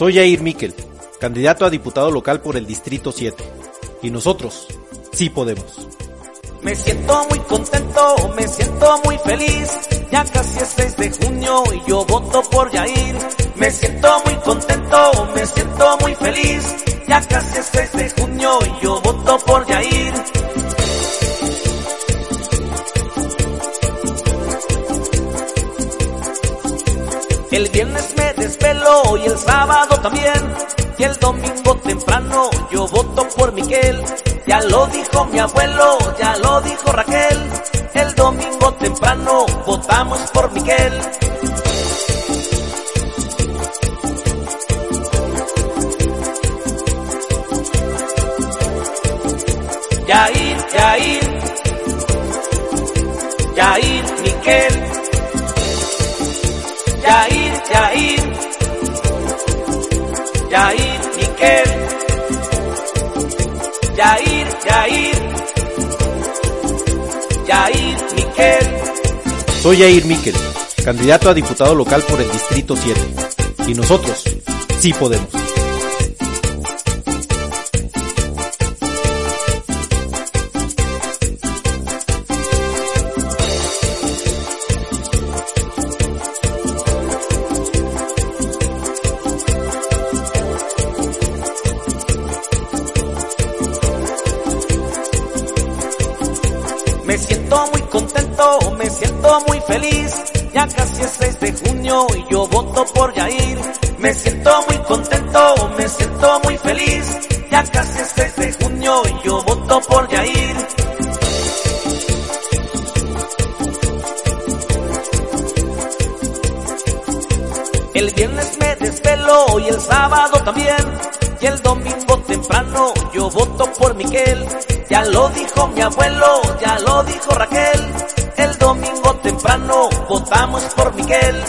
Soy Jair Miquel, candidato a diputado local por el Distrito 7. Y nosotros sí podemos. Me siento muy contento, me siento muy feliz. Ya casi es 6 de junio y yo voto por Jair. Me siento muy contento, me siento muy feliz. Ya casi es 6 de junio y yo voto por Jair. El viernes me desvelo y el sábado también. Y el domingo temprano yo voto por Miguel. Ya lo dijo mi abuelo, ya lo dijo Raquel. El domingo temprano votamos por Miguel. Yair, Yair, Yair, Miguel. Yair, Yair, Yair, Miguel. Yair, Yair, Yair, Miguel. Soy Jair Miquel, candidato a diputado local por el Distrito 7. Y nosotros sí podemos. Me siento muy contento, me siento muy feliz. Ya casi es 6 de junio y yo voto por Yair. Me siento muy contento, me siento muy feliz. Ya casi es 6 de junio y yo voto por Yair. El viernes me desvelo y el sábado también. Y el domingo temprano yo voto por Miguel. Ya lo dijo mi abuelo, ya lo dijo Raquel. El domingo temprano votamos por Miguel.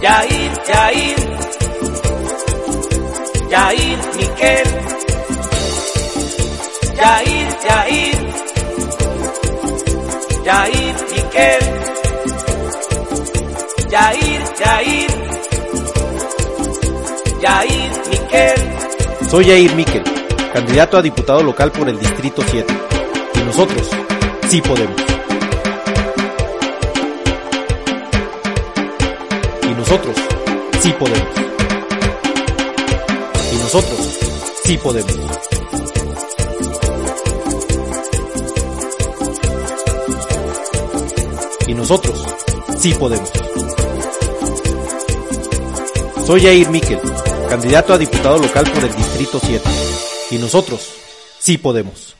Yair, Yair, Yair, Miguel. Yair, Yair, Yair, Miguel. Yair, Yair, Yair, Miguel. Soy Jair Miquel, candidato a diputado local por el Distrito 7. Y nosotros sí podemos. Y nosotros sí podemos. Y nosotros sí podemos. Y nosotros sí podemos. Soy Jair Miquel, candidato a diputado local por el Distrito 7. Y nosotros sí podemos.